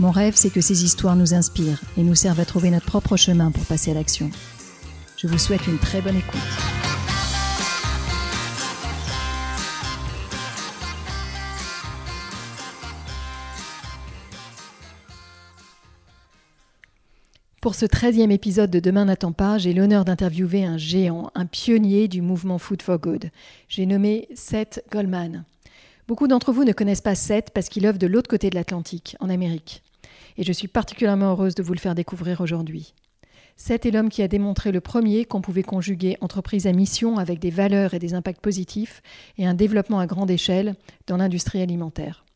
Mon rêve, c'est que ces histoires nous inspirent et nous servent à trouver notre propre chemin pour passer à l'action. Je vous souhaite une très bonne écoute. Pour ce 13e épisode de Demain n'attend pas, j'ai l'honneur d'interviewer un géant, un pionnier du mouvement Food for Good. J'ai nommé Seth Goldman. Beaucoup d'entre vous ne connaissent pas Seth parce qu'il œuvre de l'autre côté de l'Atlantique, en Amérique. Et je suis particulièrement heureuse de vous le faire découvrir aujourd'hui. Seth est l'homme qui a démontré le premier qu'on pouvait conjuguer entreprise à mission avec des valeurs et des impacts positifs et un développement à grande échelle dans l'industrie alimentaire.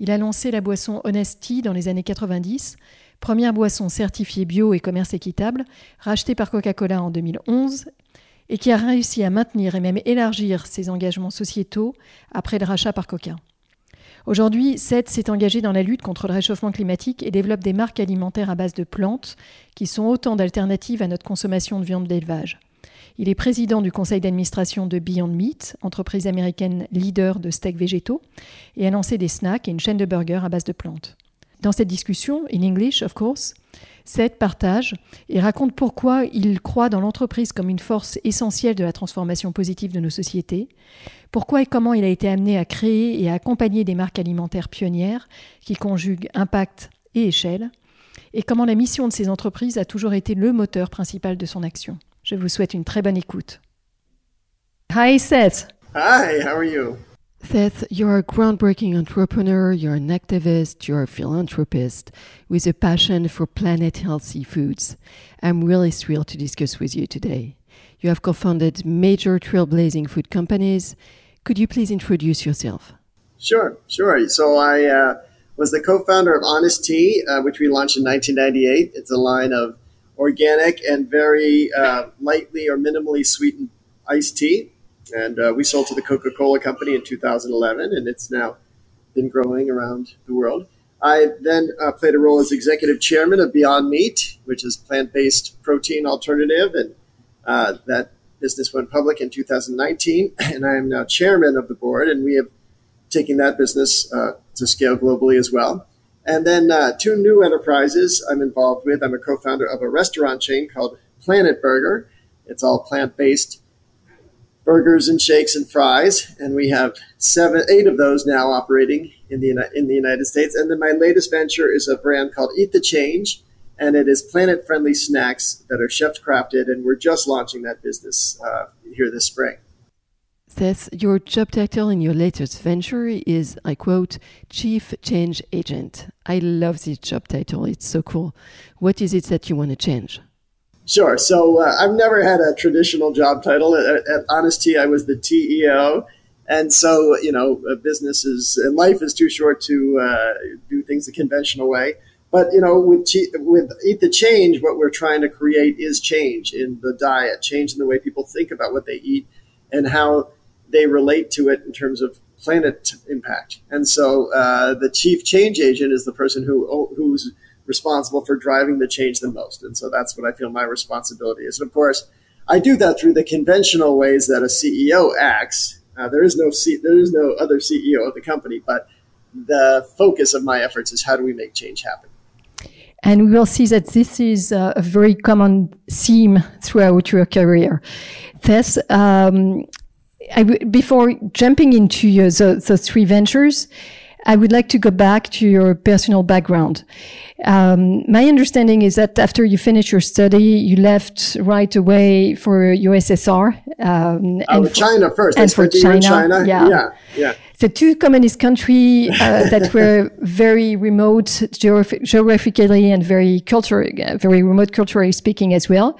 Il a lancé la boisson Honesty dans les années 90, première boisson certifiée bio et commerce équitable, rachetée par Coca-Cola en 2011 et qui a réussi à maintenir et même élargir ses engagements sociétaux après le rachat par Coca. Aujourd'hui, Seth s'est engagé dans la lutte contre le réchauffement climatique et développe des marques alimentaires à base de plantes qui sont autant d'alternatives à notre consommation de viande d'élevage. Il est président du conseil d'administration de Beyond Meat, entreprise américaine leader de steaks végétaux, et a lancé des snacks et une chaîne de burgers à base de plantes. Dans cette discussion, in English of course, Seth partage et raconte pourquoi il croit dans l'entreprise comme une force essentielle de la transformation positive de nos sociétés, pourquoi et comment il a été amené à créer et à accompagner des marques alimentaires pionnières qui conjuguent impact et échelle, et comment la mission de ces entreprises a toujours été le moteur principal de son action. Je vous souhaite une très bonne écoute. Hi Seth. Hi, how are you? Seth, you're a groundbreaking entrepreneur, you're an activist, you're a philanthropist with a passion for planet healthy foods. I'm really thrilled to discuss with you today. You have co founded major trailblazing food companies. Could you please introduce yourself? Sure, sure. So I uh, was the co founder of Honest Tea, uh, which we launched in 1998. It's a line of organic and very uh, lightly or minimally sweetened iced tea and uh, we sold to the Coca Cola Company in 2011, and it's now been growing around the world. I then uh, played a role as executive chairman of Beyond Meat, which is plant based protein alternative, and uh, that business went public in 2019. And I am now chairman of the board, and we have taken that business uh, to scale globally as well. And then uh, two new enterprises I'm involved with. I'm a co founder of a restaurant chain called PLNT Burger. It's all plant based burgers and shakes and fries, and we have seven, eight of those now operating in the in the United States. And then my latest venture is a brand called Eat the Change, and it is planet-friendly snacks that are chef crafted, and we're just launching that business uh, here this spring. Seth, your job title in your latest venture is, I quote, Chief Change Agent. I love this job title. It's so cool. What is it that you want to change? Sure. So uh, I've never had a traditional job title. At, at Honest Tea, I was the TeaEO. And so, you know, business is, and life is too short to uh, do things the conventional way. But, you know, with, with Eat the Change, what we're trying to create is change in the diet, change in the way people think about what they eat and how they relate to it in terms of planet impact. And so uh, the chief change agent is the person who who's responsible for driving the change the most. And so that's what I feel my responsibility is. And of course, I do that through the conventional ways that a CEO acts. Uh, there is no C- there is no other CEO of the company, but the focus of my efforts is how do we make change happen. And we will see that this is a very common theme throughout your career. This, um, before jumping into the, the three ventures, I would like to go back to your personal background. Um, my understanding is that after you finished your study, you left right away for USSR. Um, and for, China first. And for China. China. Yeah. yeah. yeah. The two communist countries uh, that were very remote geographically and very culturally, very remote culturally speaking as well.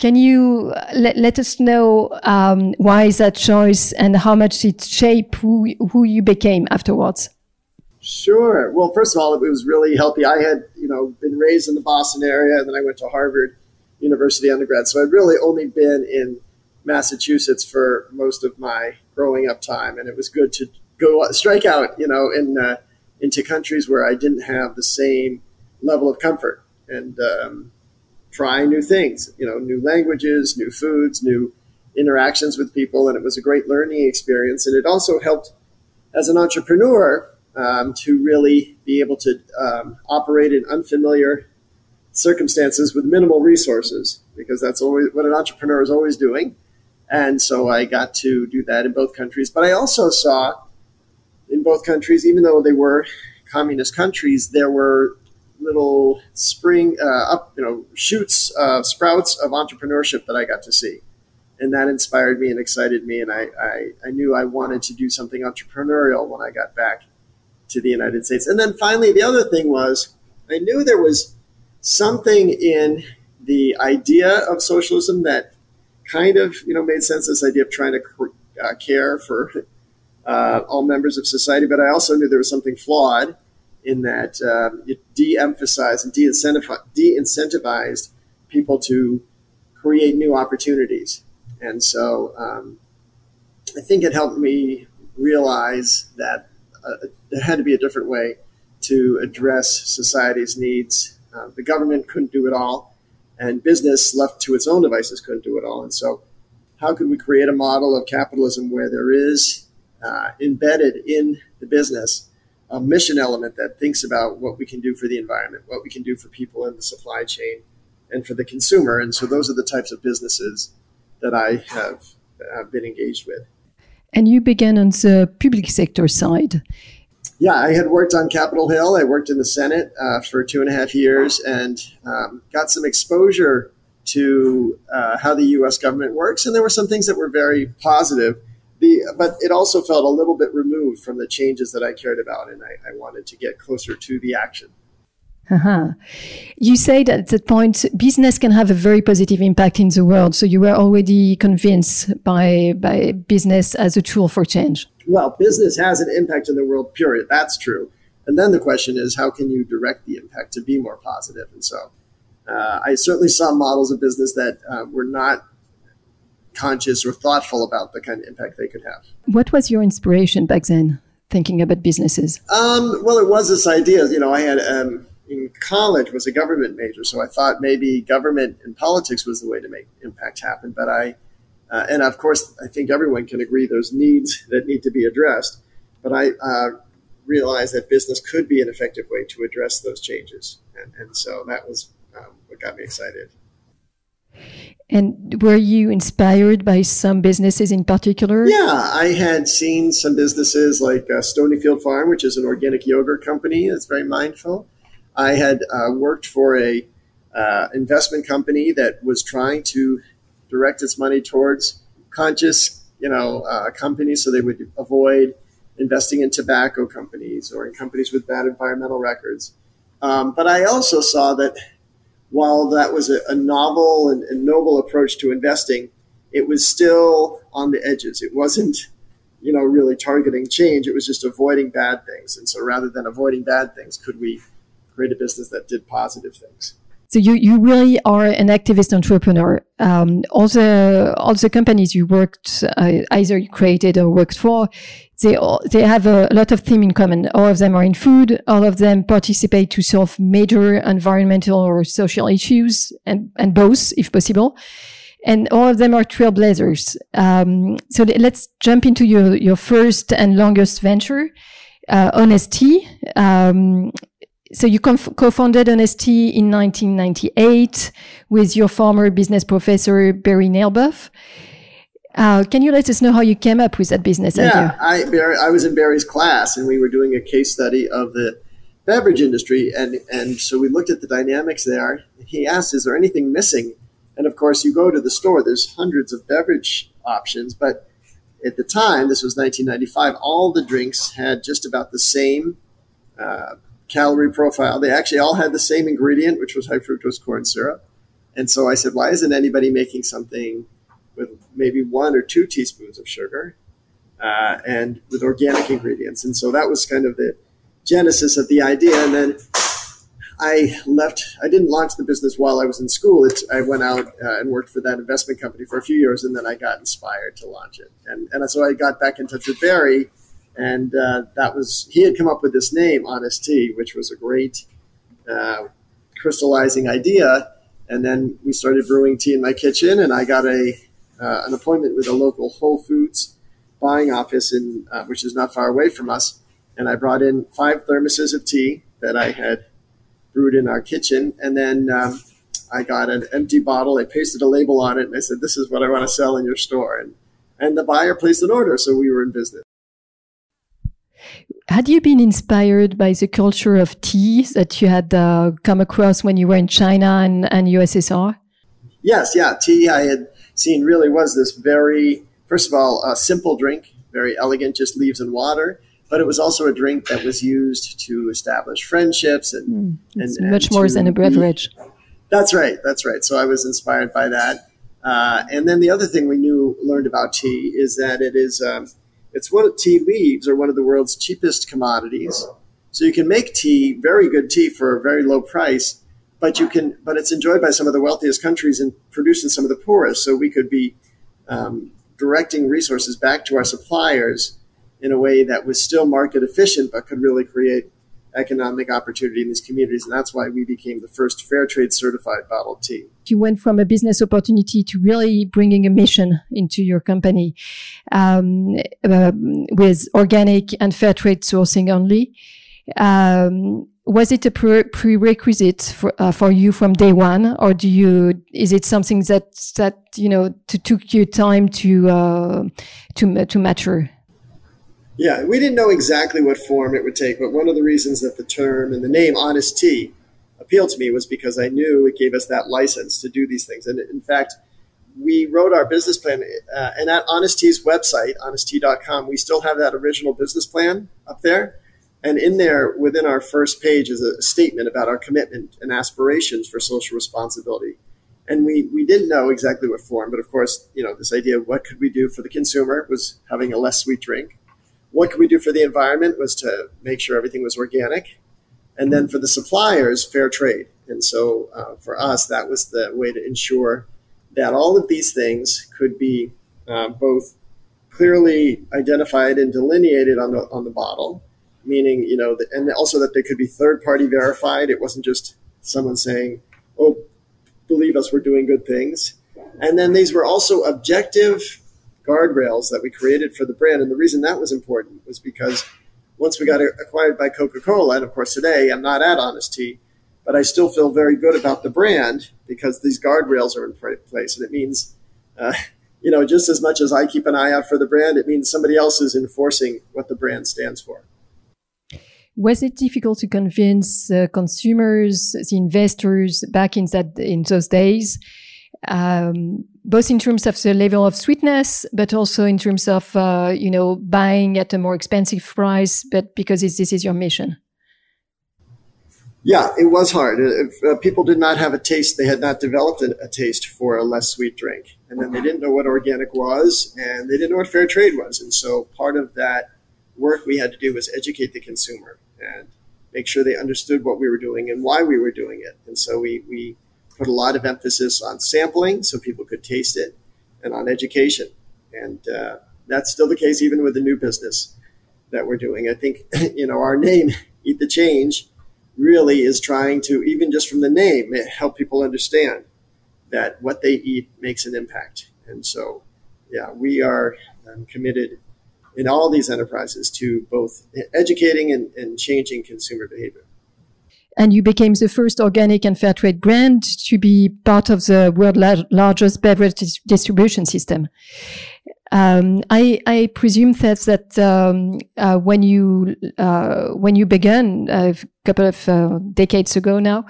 Can you let, let us know um, why is that choice and how much it shaped who, who you became afterwards? Sure. Well, first of all, it was really healthy. I had, you know, been raised in the Boston area, and then I went to Harvard University undergrad. So I'd really only been in Massachusetts for most of my growing up time, and it was good to go strike out, you know, in uh, into countries where I didn't have the same level of comfort and um, try new things, you know, new languages, new foods, new interactions with people, and it was a great learning experience. And it also helped as an entrepreneur um, to really be able to um, operate in unfamiliar circumstances with minimal resources, because that's always what an entrepreneur is always doing. And so I got to do that in both countries. But I also saw in both countries, even though they were communist countries, there were little spring uh, up, you know, shoots, uh, sprouts of entrepreneurship that I got to see and that inspired me and excited me. And I, I, I, knew I wanted to do something entrepreneurial when I got back to the United States. And then finally, the other thing was I knew there was something in the idea of socialism that kind of, you know, made sense. This idea of trying to uh, care for uh, all members of society, but I also knew there was something flawed in that um, it de-emphasized and de-incentivized people to create new opportunities. And so um, I think it helped me realize that uh, there had to be a different way to address society's needs. Uh, the government couldn't do it all, and business left to its own devices couldn't do it all. And so, how could we create a model of capitalism where there is uh, embedded in the business a mission element that thinks about what we can do for the environment, what we can do for people in the supply chain, and for the consumer? And so, those are the types of businesses that I have uh, been engaged with. And you began on the public sector side. Yeah, I had worked on Capitol Hill. I worked in the Senate uh, for two and a half years and um, got some exposure to uh, how the U.S. government works. And there were some things that were very positive. The, but it also felt a little bit removed from the changes that I cared about, and I, I wanted to get closer to the action. Uh-huh. You said at that point, business can have a very positive impact in the world. So you were already convinced by by business as a tool for change. Well, business has an impact in the world. Period. That's true. And then the question is, how can you direct the impact to be more positive? And so, uh, I certainly saw models of business that uh, were not conscious or thoughtful about the kind of impact they could have. What was your inspiration back then, thinking about businesses? Um, well, it was this idea. You know, I had. Um, in college was a government major, so I thought maybe government and politics was the way to make impact happen. But I, uh, and of course, I think everyone can agree there's needs that need to be addressed. But I uh, realized that business could be an effective way to address those changes, and, and so that was um, what got me excited. And were you inspired by some businesses in particular? Yeah, I had seen some businesses like uh, Stonyfield Farm, which is an organic yogurt company that's very mindful. I had uh, worked for a uh, investment company that was trying to direct its money towards conscious, you know, uh, companies, so they would avoid investing in tobacco companies or in companies with bad environmental records. Um, but I also saw that while that was a, a novel and, and noble approach to investing, it was still on the edges. It wasn't you know, really targeting change. It was just avoiding bad things. And so rather than avoiding bad things, could we create a business that did positive things. So you, you really are an activist entrepreneur. Um, all the all the companies you worked uh, either you created or worked for, they all, they have a, lot of theme in common. All of them are in food. All of them participate to solve major environmental or social issues, and and both if possible. And all of them are trailblazers. Um, so let's jump into your your first and longest venture, uh, Honest Tea. Um, so you co-founded Honest Tea in 1998 with your former business professor Barry Nalebuff. Uh, can you let us know how you came up with that business yeah, idea? I, I was in Barry's class and we were doing a case study of the beverage industry. And, and so we looked at the dynamics there. He asked, is there anything missing? And of course, you go to the store, there's hundreds of beverage options. But at the time, this was 1995, all the drinks had just about the same uh, calorie profile. They actually all had the same ingredient, which was high fructose corn syrup. And so I said, why isn't anybody making something with maybe one or two teaspoons of sugar uh, and with organic ingredients? And so that was kind of the genesis of the idea. And then I left. I didn't launch the business while I was in school. It's, I went out uh, and worked for that investment company for a few years, and then I got inspired to launch it. And and so I got back in touch with Barry, and uh, that was he had come up with this name, Honest Tea, which was a great uh, crystallizing idea. And then we started brewing tea in my kitchen, and I got a uh, an appointment with a local Whole Foods buying office in uh, which is not far away from us. And I brought in five thermoses of tea that I had brewed in our kitchen, and then um, I got an empty bottle. I pasted a label on it, and I said, "This is what I want to sell in your store." And and the buyer placed an order, so we were in business. Had you been inspired by the culture of tea that you had uh, come across when you were in China and, and USSR? Yes, yeah. Tea I had seen really was this very, first of all, a simple drink, very elegant, just leaves and water. But it was also a drink that was used to establish friendships and, mm, and, and much more than a beverage. That's right. That's right. So I was inspired by that. Uh, and then the other thing we knew learned about tea is that it is um, it's what tea leaves are one of the world's cheapest commodities. So you can make tea, very good tea, for a very low price, but you can, but it's enjoyed by some of the wealthiest countries and produced in some of the poorest. So we could be um, directing resources back to our suppliers in a way that was still market efficient, but could really create economic opportunity in these communities. And that's why we became the first fair trade certified bottled tea. You went from a business opportunity to really bringing a mission into your company um, uh, with organic and fair trade sourcing only. Um, was it a pre- prerequisite for, uh, for you from day one, or do you? Is it something that that you know to, took you time to uh, to to mature? Yeah, we didn't know exactly what form it would take, but one of the reasons that the term and the name Honest Tea appealed to me was because I knew it gave us that license to do these things. And in fact, we wrote our business plan, uh, and at Honest Tea's website, honesttea.com, we still have that original business plan up there. And in there, within our first page, is a statement about our commitment and aspirations for social responsibility. And we, we didn't know exactly what form, but of course, you know, this idea of what could we do for the consumer was having a less sweet drink what could we do for the environment was to make sure everything was organic. And then for the suppliers, fair trade. And so uh, for us, that was the way to ensure that all of these things could be uh, both clearly identified and delineated on the, on the bottle, meaning, you know, and also that they could be third party verified. It wasn't just someone saying, oh, believe us, we're doing good things. And then these were also objective guardrails that we created for the brand. And the reason that was important was because once we got acquired by Coca Cola, and of course today I'm not at Honest Tea, but I still feel very good about the brand because these guardrails are in place. And it means, uh, you know, just as much as I keep an eye out for the brand, it means somebody else is enforcing what the brand stands for. Was it difficult to convince uh, consumers, the investors back in that in those days um, both in terms of the level of sweetness, but also in terms of uh, you know buying at a more expensive price, but because this is your mission. Yeah, it was hard. If uh, people did not have a taste, they had not developed a, a, taste for a less sweet drink, and then they didn't know what organic was, and they didn't know what fair trade was. And so, part of that work we had to do was educate the consumer and make sure they understood what we were doing and why we were doing it. And so, we we put a lot of emphasis on sampling so people could taste it and on education. And uh, that's still the case even with the new business that we're doing. I think, you know, our name, Eat the Change, really is trying to, even just from the name, help people understand that what they eat makes an impact. And so, yeah, we are um, committed in all these enterprises to both educating and, and changing consumer behavior and you became the first organic and fair trade brand to be part of the world largest beverage dis distribution system. Um, I, I, presume that that um, uh, when you uh, when you began a couple of uh, decades ago now,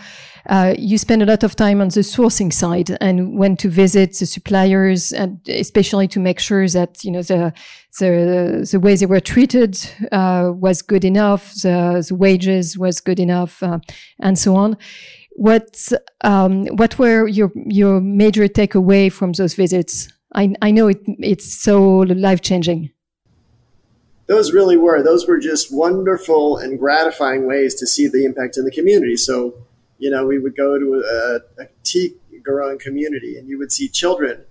uh, you spent a lot of time on the sourcing side and went to visit the suppliers, and especially to make sure that you know the the the way they were treated uh, was good enough, the, the, wages was good enough, and so on. What um, what were your your major takeaway from those visits? I, I know it, it's so life changing. those really were. Those were just wonderful and gratifying ways to see the impact in the community. So, you know, we would go to a, a tea growing community and you would see children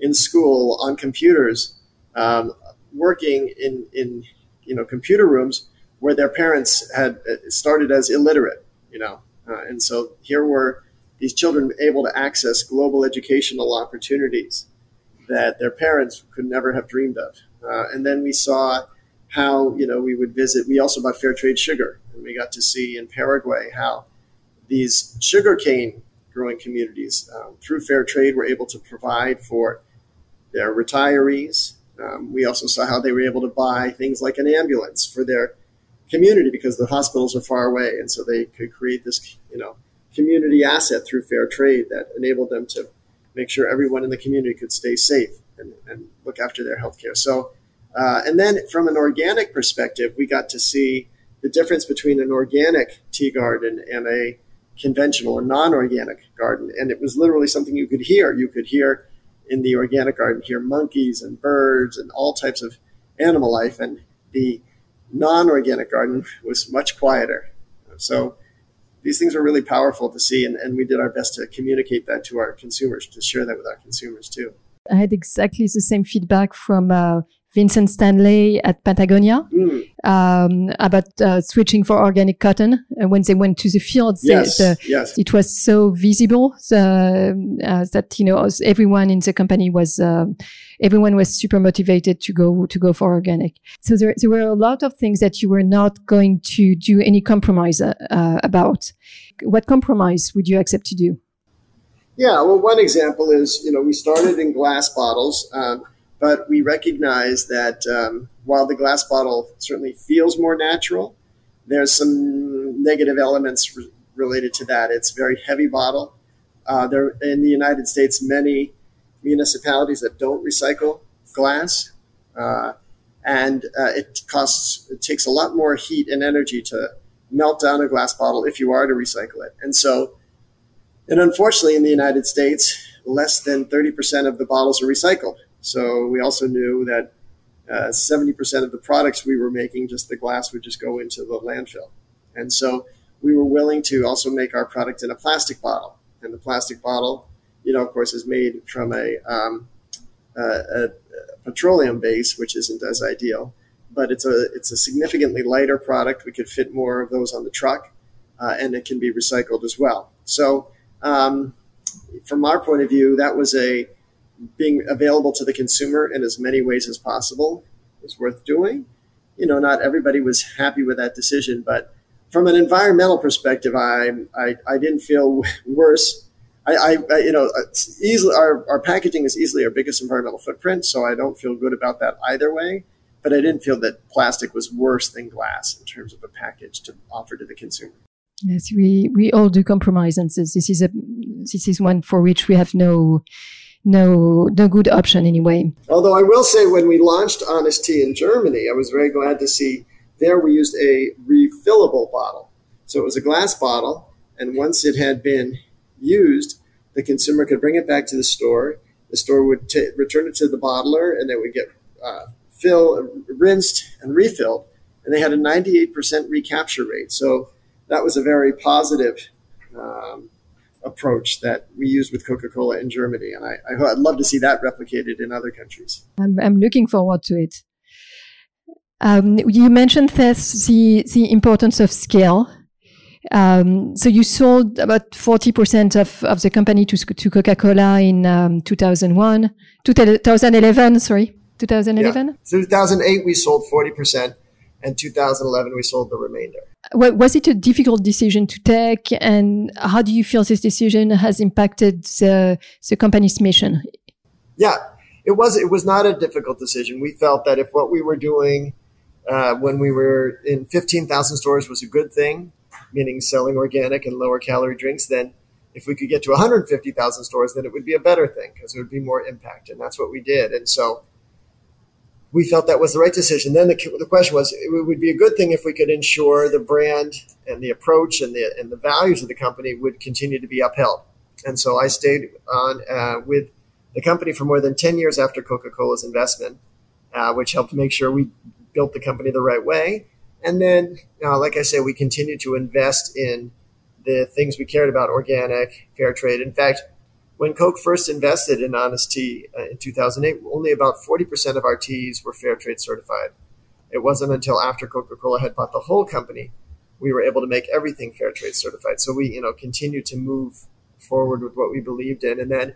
in school on computers um, working in, in, you know, computer rooms where their parents had uh, started as illiterate, you know. Uh, and so here were these children able to access global educational opportunities that their parents could never have dreamed of. Uh, and then we saw how you know we would visit. We also bought fair trade sugar, and we got to see in Paraguay how these sugarcane growing communities um, through fair trade were able to provide for their retirees. Um, we also saw how they were able to buy things like an ambulance for their community because the hospitals are far away, and so they could create this you know community asset through fair trade that enabled them to make sure everyone in the community could stay safe and, and look after their health care. So uh, and then from an organic perspective, we got to see the difference between an organic tea garden and a conventional or non-organic garden. And it was literally something you could hear. You could hear in the organic garden, hear monkeys and birds and all types of animal life. And the non-organic garden was much quieter. So these things were really powerful to see. And, and we did our best to communicate that to our consumers, to share that with our consumers too. I had exactly the same feedback from uh, Vincent Stanley at Patagonia mm. um, about uh, switching for organic cotton. Uh, when they went to the fields, yes, the, yes. it was so visible uh, that you know everyone in the company was uh, everyone was super motivated to go to go for organic. So there, there were a lot of things that you were not going to do any compromise uh, about. What compromise would you accept to do? Yeah, well, one example is you know we started in glass bottles. Um, but we recognize that um, while the glass bottle certainly feels more natural, there's some negative elements re- related to that. It's very heavy bottle. Uh, there in the United States, many municipalities that don't recycle glass, uh, and uh, it costs it takes a lot more heat and energy to melt down a glass bottle if you are to recycle it. And so, and unfortunately, in the United States, less than 30% of the bottles are recycled. So we also knew that uh, 70% of the products we were making, just the glass would just go into the landfill. And so we were willing to also make our product in a plastic bottle. And the plastic bottle, you know, of course, is made from a, um, a, a petroleum base, which isn't as ideal. But it's a it's a significantly lighter product. We could fit more of those on the truck, uh, and it can be recycled as well. So, um, from our point of view, that was a being available to the consumer in as many ways as possible is worth doing. You know, not everybody was happy with that decision, but from an environmental perspective, I I, I didn't feel worse. I, I you know easily our, our packaging is easily our biggest environmental footprint, so I don't feel good about that either way. But I didn't feel that plastic was worse than glass in terms of a package to offer to the consumer. Yes, we we all do compromise, and this, this is a this is one for which we have no no no good option anyway. Although I will say, when we launched Honest Tea in Germany, I was very glad to see there we used a refillable bottle. So it was a glass bottle, and once it had been used, the consumer could bring it back to the store. The store would t- return it to the bottler, and it would get uh, fill, rinsed, and refilled. And they had a 98% recapture rate. So that was a very positive um, approach that we used with Coca Cola in Germany. And I, I, would love to see that replicated in other countries. I'm, I'm looking forward to it. Um, you mentioned this, the, the importance of scale. Um, so you sold about 40% of, of the company to, to Coca-Cola in um, 2001, 2011, sorry, 2011? Yeah. 2008, we sold 40% and 2011 we sold the remainder. Was it a difficult decision to take, and how do you feel this decision has impacted the, the company's mission? Yeah, it was. It was not a difficult decision. We felt that if what we were doing uh, when we were in 15,000 stores was a good thing, meaning selling organic and lower calorie drinks, then if we could get to 150,000 stores, then it would be a better thing because it would be more impact, and that's what we did. And so we felt that was the right decision. Then the, the question was, it would be a good thing if we could ensure the brand and the approach and the and the values of the company would continue to be upheld. And so I stayed on uh, with the company for more than ten years after Coca Cola's investment, uh, which helped make sure we built the company the right way. And then, uh, like I said, we continued to invest in the things we cared about organic, fair trade. In fact, when Coke first invested in Honest Tea uh, in 2008, only about 40% of our teas were fair trade certified. It wasn't until after Coca Cola had bought the whole company we were able to make everything fair trade certified. So we, you know, continued to move forward with what we believed in. And then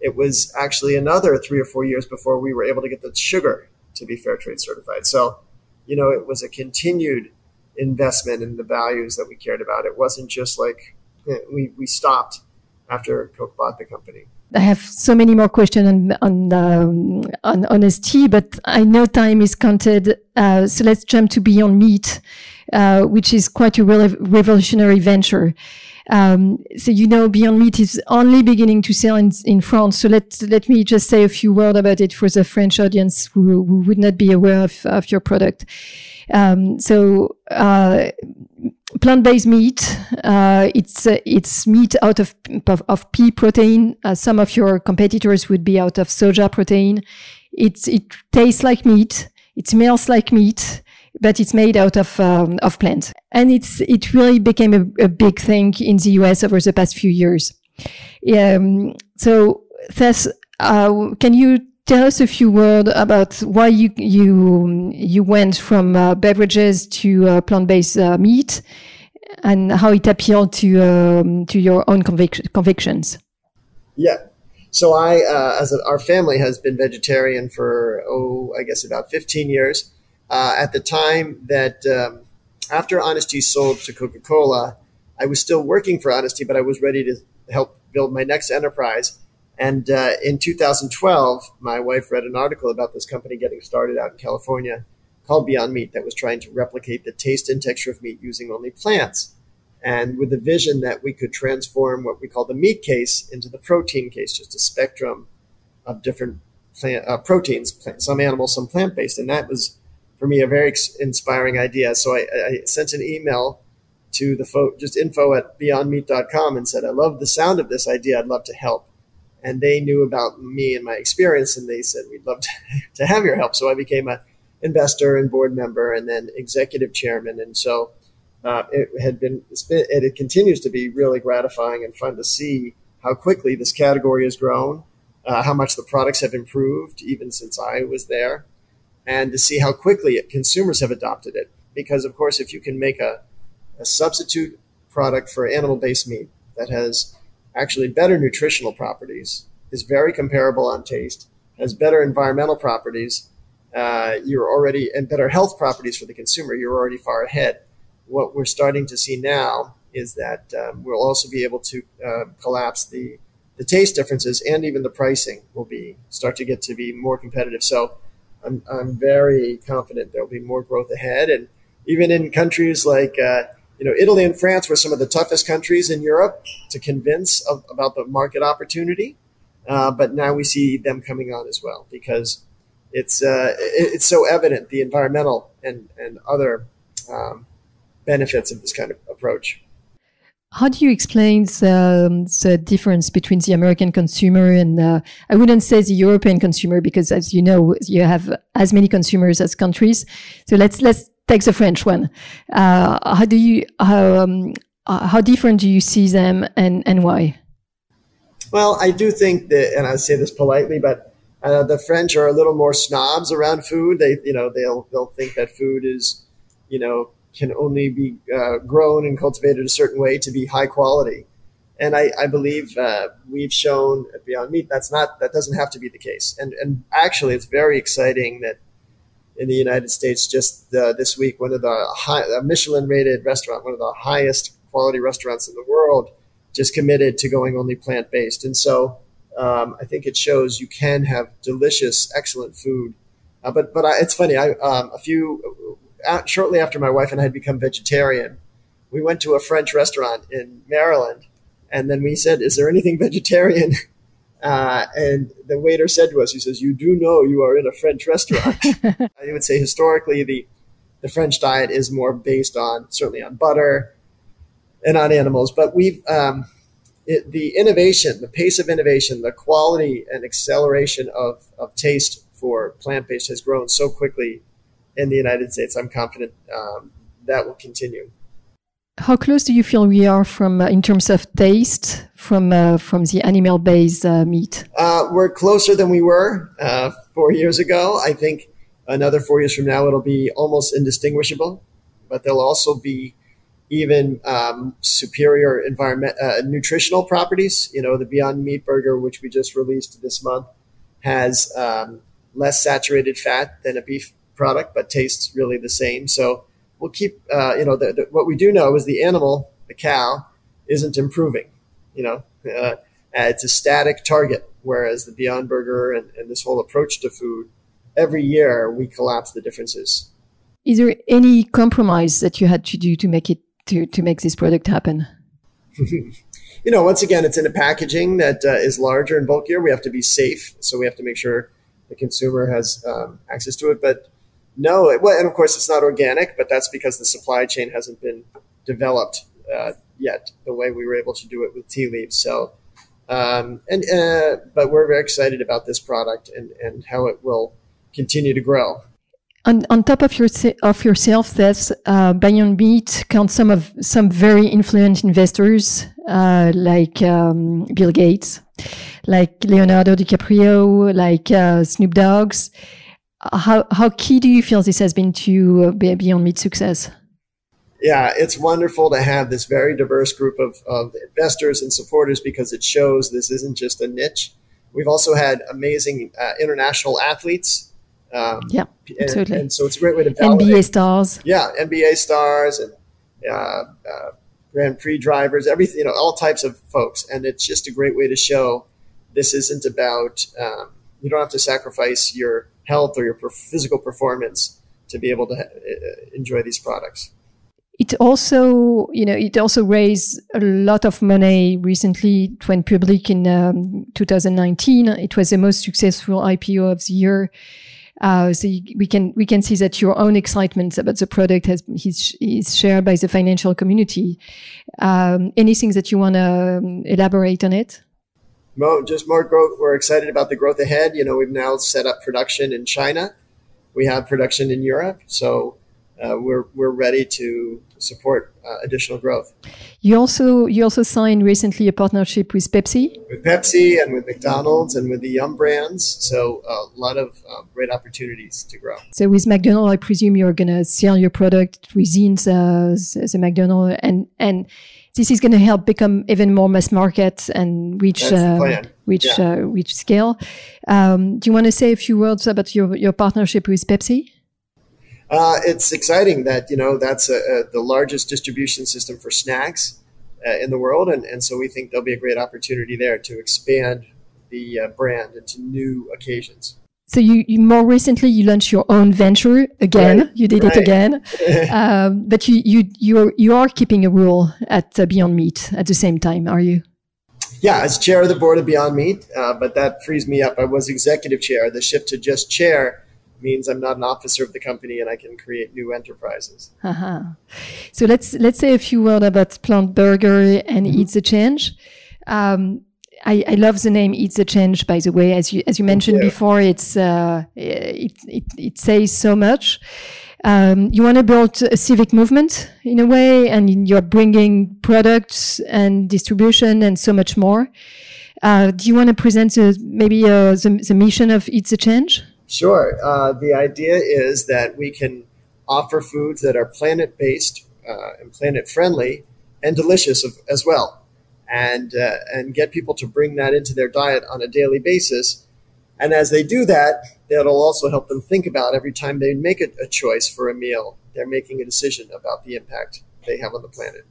it was actually another three or four years before we were able to get the sugar to be fair trade certified. So, you know, it was a continued investment in the values that we cared about. It wasn't just like eh, we, we stopped after Coke bought the company. I have so many more questions on on, um, on Honest Tea, but I know time is counted. Uh, so let's jump to Beyond Meat, uh, which is quite a revolutionary venture. Um, so you know, Beyond Meat is only beginning to sell in, in France. So let let me just say a few words about it for the French audience who, who would not be aware of, of your product. Um, so uh, plant-based meat. Uh, it's uh, it's meat out of of, of pea protein. Uh, some of your competitors would be out of soja protein. It's it tastes like meat. It smells like meat, but it's made out of um, of plants. And it's it really became a, a, big thing in the US over the past few years. Um, so, Thess, uh, can you tell us a few words about why you you you went from uh, beverages to uh, plant-based uh, meat and how it appealed to um, to your own convic- convictions. Yeah. So I, uh, as a, our family has been vegetarian for oh, I guess about 15 years. Uh, at the time that um, after Honest Tea sold to Coca Cola, I was still working for Honest Tea, but I was ready to help build my next enterprise and uh, in 2012, my wife read an article about this company getting started out in California called Beyond Meat that was trying to replicate the taste and texture of meat using only plants. And with the vision that we could transform what we call the meat case into the protein case, just a spectrum of different plant, uh, proteins, some animal, some plant based. And that was, for me, a very inspiring idea. So I, I sent an email to the fo- just info at beyondmeat.com and said, I love the sound of this idea. I'd love to help and they knew about me and my experience and they said we'd love to, to have your help. So i became a investor and board member and then executive chairman. And so uh, it had been, been it continues to be really gratifying and fun to see how quickly this category has grown uh, how much the products have improved even since i was there and to see how quickly it, consumers have adopted it. Because of course if you can make a, a substitute product for animal-based meat that has actually better nutritional properties, is very comparable on taste, has better environmental properties. Uh, you're already and better health properties for the consumer. You're already far ahead. What we're starting to see now is that um, we'll also be able to uh, collapse the the taste differences and even the pricing will be start to get to be more competitive. So I'm, I'm very confident there'll be more growth ahead. And even in countries like uh, you know, Italy and France were some of the toughest countries in Europe to convince of, about the market opportunity. Uh, but now we see them coming on as well because it's uh, it, it's so evident the environmental and and other um, benefits of this kind of approach. How do you explain the, the difference between the American consumer and uh, I wouldn't say the European consumer because, as you know, you have as many consumers as countries. So let's let's take the French one. Uh, how do you um, uh, how different do you see them and and why? Well, I do think that, and I say this politely, but uh, the French are a little more snobs around food. They, you know, they'll they'll think that food is, you know, can only be uh, grown and cultivated a certain way to be high quality. And I, I believe uh, we've shown at Beyond Meat that's not that doesn't have to be the case. And and actually, it's very exciting that in the United States just uh, this week. One of the high, Michelin rated restaurant, one of the highest quality restaurants in the world, just committed to going only plant based. And so um, I think it shows you can have delicious, excellent food. Uh, but but I, it's funny. I um, a few uh, shortly after my wife and I had become vegetarian, we went to a French restaurant in Maryland, and then we said, "Is there anything vegetarian?" Uh, and the waiter said to us, he says, you do know you are in a French restaurant. I would say historically, the, the French diet is more based on, certainly on butter and on animals, but we've, um, it, the innovation, the pace of innovation, the quality and acceleration of, of taste for plant-based has grown so quickly in the United States. I'm confident um, that will continue. How close do you feel we are from, uh, in terms of taste, from uh, from the animal-based uh, meat? Uh, we're closer than we were uh, four years ago. I think another four years from now, it'll be almost indistinguishable. But there'll also be even um, superior environment uh, nutritional properties. You know, the Beyond Meat burger, which we just released this month, has um, less saturated fat than a beef product, but tastes really the same. So we'll keep, uh, you know, the, the, what we do know is the animal, the cow, isn't improving. You know, uh, it's a static target, whereas the Beyond Burger and, and this whole approach to food, every year we collapse the differences. Is there any compromise that you had to do to make it to to make this product happen? you know, once again, it's in a packaging that uh, is larger and bulkier. We have to be safe, so we have to make sure the consumer has um, access to it. But no, it, well, and of course, it's not organic, but that's because the supply chain hasn't been developed uh, yet the way we were able to do it with tea leaves. So, um, and uh, but we're very excited about this product and and how it will continue to grow. On, on top of your of yourself, there's uh, Beyond Meat counts some of some very influential investors uh, like um, Bill Gates, like Leonardo DiCaprio, like uh, Snoop Dogg's. How how key do you feel this has been to uh, Beyond Meat success? Yeah, it's wonderful to have this very diverse group of, of investors and supporters because it shows this isn't just a niche. We've also had amazing uh, international athletes um, yeah, absolutely. And, and, so it's a great way to validate. NBA stars. Yeah, NBA stars and uh, uh, Grand Prix drivers, everything, you know, all types of folks. And it's just a great way to show this isn't about, um, you don't have to sacrifice your health or your physical performance to be able to uh, enjoy these products. It also, you know, it also raised a lot of money recently. It went public in um, 2019. It was the most successful IPO of the year. Uh, so we can we can see that your own excitement about the product has is, is shared by the financial community. Um, anything that you want to um, elaborate on it? No, just more growth. We're excited about the growth ahead. You know, we've now set up production in China. We have production in Europe, so uh, we're we're ready to support uh, additional growth. You also you also signed recently a partnership with Pepsi. With Pepsi and with McDonald's and with the Yum brands. So a lot of uh, great opportunities to grow. So with McDonald's, I presume you're going to sell your product within the, the McDonald's and and this is going to help become even more mass market and reach uh, reach yeah. uh, reach scale. Um, do you want to say a few words about your your partnership with Pepsi? Uh, it's exciting that you know that's a, a, the largest distribution system for snacks uh, in the world, and, and so we think there'll be a great opportunity there to expand the uh, brand into new occasions. So you, you, more recently you launched your own venture again. Right, you did right. it again, um, but you you you are, you are keeping a rule at uh, Beyond Meat at the same time, are you? Yeah, as chair of the board of Beyond Meat, uh, but that frees me up. I was executive chair. The shift to just chair means I'm not an officer of the company and I can create new enterprises. Uh-huh. So let's let's say a few words about Plant Burger and mm-hmm. Eat the Change. Um, I, I, love the name "Eat the Change, by the way. As you as you mentioned you. before, it's uh, it, it it says so much. Um, you want to build a civic movement in a way, and you're bringing products and distribution and so much more. Uh, do you want to present uh, maybe uh, the, the mission of "Eat the Change? Sure. Uh, the idea is that we can offer foods that are planet based uh, and planet friendly and delicious as well, and uh, and get people to bring that into their diet on a daily basis. And as they do that, that'll also help them think about every time they make a, a choice for a meal, they're making a decision about the impact they have on the planet.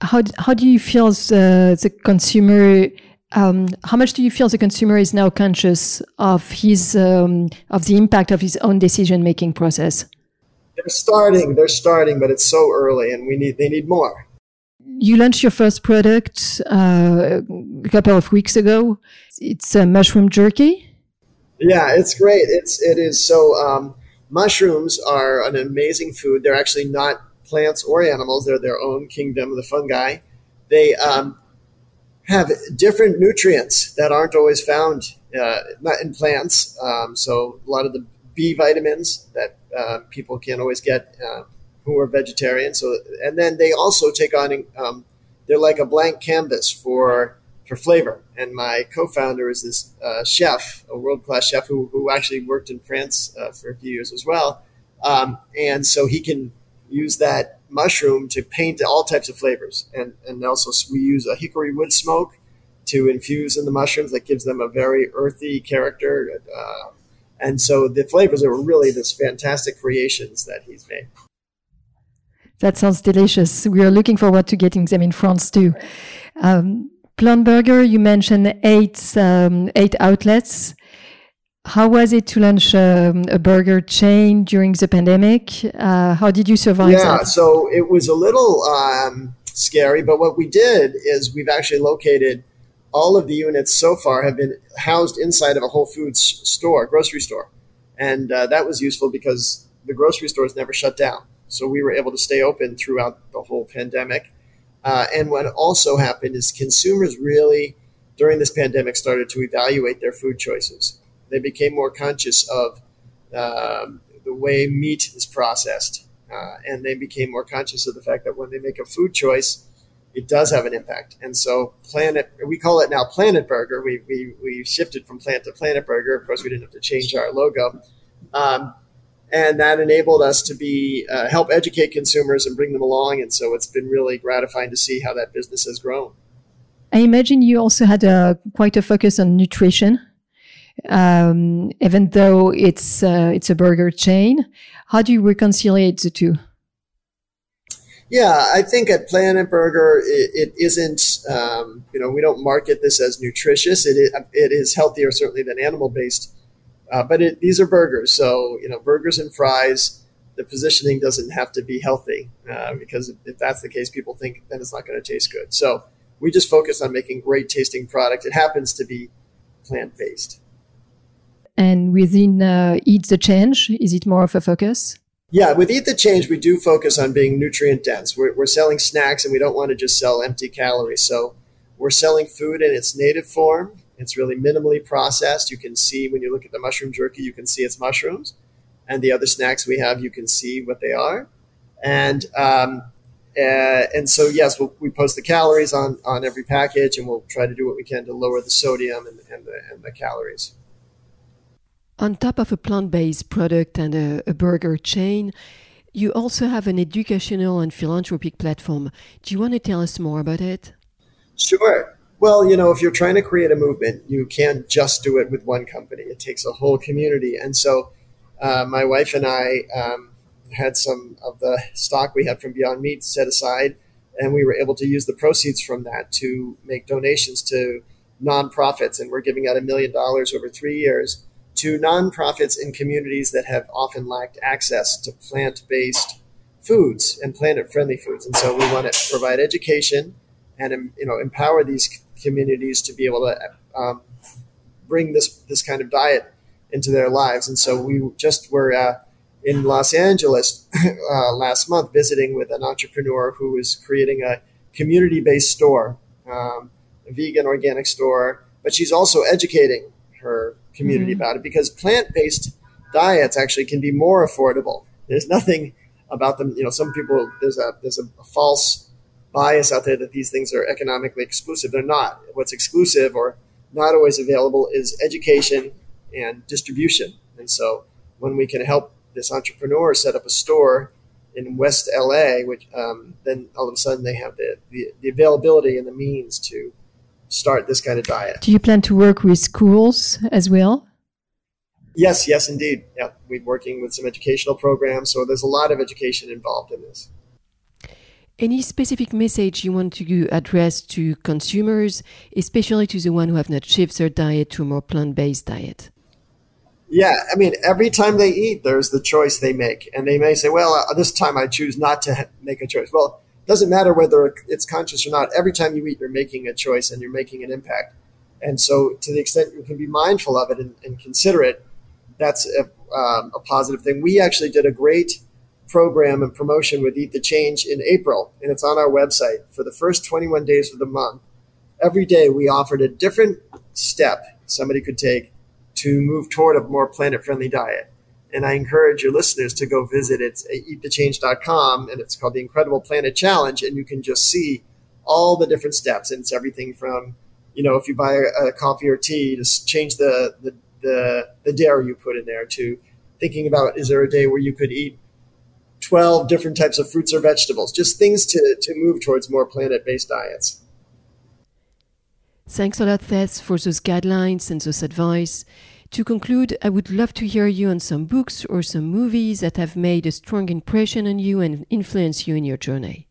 How, how do you feel the, the consumer um, how much do you feel the consumer is now conscious of his um, of the impact of his own decision making process? They're starting. They're starting, but it's so early, and we need they need more. You launched your first product uh, a couple of weeks ago. It's a mushroom jerky. Yeah, it's great. It's it is so. Um, mushrooms are an amazing food. They're actually not plants or animals. They're their own kingdom, of the fungi. They um, have different nutrients that aren't always found uh, in plants. Um, so a lot of the B vitamins that uh, people can't always get uh, who are vegetarian. So, and then they also take on um, they're like a blank canvas for for flavor. And my co-founder is this uh, chef, a world-class chef who, who actually worked in France uh, for a few years as well. Um, and so he can use that mushroom to paint all types of flavors. And, and also we use a hickory wood smoke to infuse in the mushrooms that gives them a very earthy character. Uh, and so the flavors are really this fantastic creations that he's made. That sounds delicious. We are looking forward to getting them in France too. Um, Plant Burger, you mentioned eight um, eight outlets. How was it to launch um, a burger chain during the pandemic? Uh, how did you survive yeah, that? so it was a little um, scary, but what we did is we've actually located all of the units so far have been housed inside of a Whole Foods store, grocery store, and uh, that was useful because the grocery stores never shut down, so we were able to stay open throughout the whole pandemic. Uh, and what also happened is consumers really, during this pandemic, started to evaluate their food choices. They became more conscious of um, the way meat is processed, uh, and they became more conscious of the fact that when they make a food choice, it does have an impact. And so, Planet, we call it now Planet Burger. We, we, we shifted from Plant to Planet Burger. Of course, we didn't have to change our logo. Um, and that enabled us to be uh, help educate consumers and bring them along. And so it's been really gratifying to see how that business has grown. I imagine you also had a quite a focus on nutrition, um, even though it's uh, it's a burger chain. How do you reconcile the two? Yeah, I think at Planet Burger, it, it isn't. Um, you know, we don't market this as nutritious. It is, it is healthier certainly than animal based uh, but it, these are burgers, so you know burgers and fries. The positioning doesn't have to be healthy uh, because if that's the case, people think then it's not going to taste good. So we just focus on making great tasting product. It happens to be plant based. And within uh, Eat the Change, is it more of a focus? Yeah, with Eat the Change, we do focus on being nutrient dense. We're, we're selling snacks and we don't want to just sell empty calories. So we're selling food in its native form it's really minimally processed. You can see when you look at the mushroom jerky, you can see it's mushrooms. And the other snacks we have, you can see what they are. And um, uh, and so yes, we'll, we post the calories on on every package, and we'll try to do what we can to lower the sodium and, and the and the calories. On top of a plant-based product and a, a burger chain, you also have an educational and philanthropic platform. Do you want to tell us more about it? Sure. Well, you know, if you're trying to create a movement, you can't just do it with one company. It takes a whole community. And so, uh, my wife and I um, had some of the stock we had from Beyond Meat set aside, and we were able to use the proceeds from that to make donations to nonprofits. And we're giving out a million dollars over three years to nonprofits in communities that have often lacked access to plant based foods and planet friendly foods. And so, we want to provide education and you know empower these communities to be able to um, bring this this kind of diet into their lives. And so we just were uh, in Los Angeles uh, last month visiting with an entrepreneur who is creating a community based store, um, a vegan organic store, but she's also educating her community mm-hmm. about it because plant based diets actually can be more affordable. There's nothing about them. You know, some people there's a there's a, a false bias out there that these things are economically exclusive. They're not. What's exclusive or not always available is education and distribution. And so when we can help this entrepreneur set up a store in West LA, which um, then all of a sudden they have the, the, the availability and the means to start this kind of diet. Do you plan to work with schools as well? Yes, yes, indeed. Yeah, we're working with some educational programs, so there's a lot of education involved in this. Any specific message you want to address to consumers, especially to the one who have not shifted their diet to a more plant-based diet? Yeah, I mean, every time they eat, there's the choice they make, and they may say, "Well, uh, this time I choose not to make a choice." Well, it doesn't matter whether it's conscious or not. Every time you eat, you're making a choice and you're making an impact. And so, to the extent you can be mindful of it and, and consider it, that's a, um, a positive thing. We actually did a great program and promotion with Eat the Change in April, and it's on our website. For the first 21 days of the month, every day we offered a different step somebody could take to move toward a more planet friendly diet. And I encourage your listeners to go visit. It's eatthechange.com and it's called the Incredible Planet Challenge. And you can just see all the different steps. And it's everything from, you know, if you buy a, coffee or tea, just change the, the, the, the dairy you put in there to thinking about is there a day where you could eat 12 different types of fruits or vegetables, just things to, to move towards more planet based diets. Thanks a lot, Seth, for those guidelines and those advice. To conclude, I would love to hear you on some books or some movies that have made a strong impression on you and influenced you in your journey.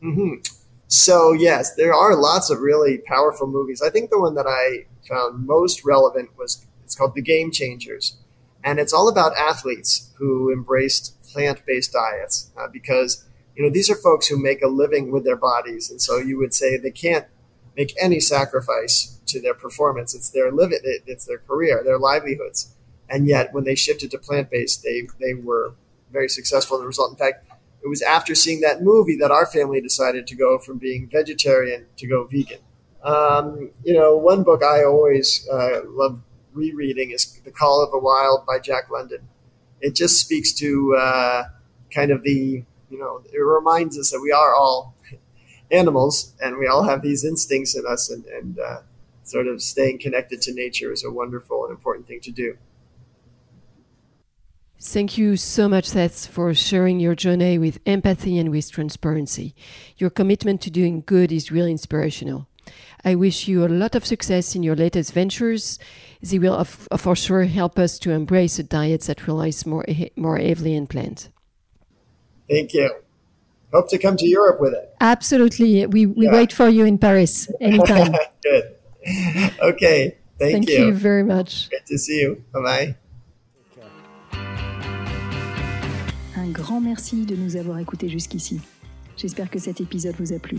Mm-hmm. So, yes, there are lots of really powerful movies. I think the one that I found most relevant was it's called The Game Changers. And it's all about athletes who embraced plant based diets uh, because, you know, these are folks who make a living with their bodies. And so you would say they can't make any sacrifice to their performance. It's their living, it's their career, their livelihoods. And yet, when they shifted to plant based, they, they were very successful in the result. In fact, it was after seeing that movie that our family decided to go from being vegetarian to go vegan. Um, you know, one book I always uh, love rereading is The Call of the Wild by Jack London. It just speaks to uh, kind of the, you know, it reminds us that we are all animals and we all have these instincts in us and, and uh, sort of staying connected to nature is a wonderful and important thing to do. Thank you so much, Seth, for sharing your journey with empathy and with transparency. Your commitment to doing good is really inspirational. I wish you a lot of success in your latest ventures. They will, of, for sure, help us to embrace a diet that relies more, eh, more heavily on plants. Thank you. Hope to come to Europe with it. Absolutely. We, we yeah. wait for you in Paris anytime. Good. Okay. Thank, Thank you. you very much. Good to see you. Bye bye. Un grand merci de nous avoir écoutés jusqu'ici. J'espère que cet épisode vous a plu.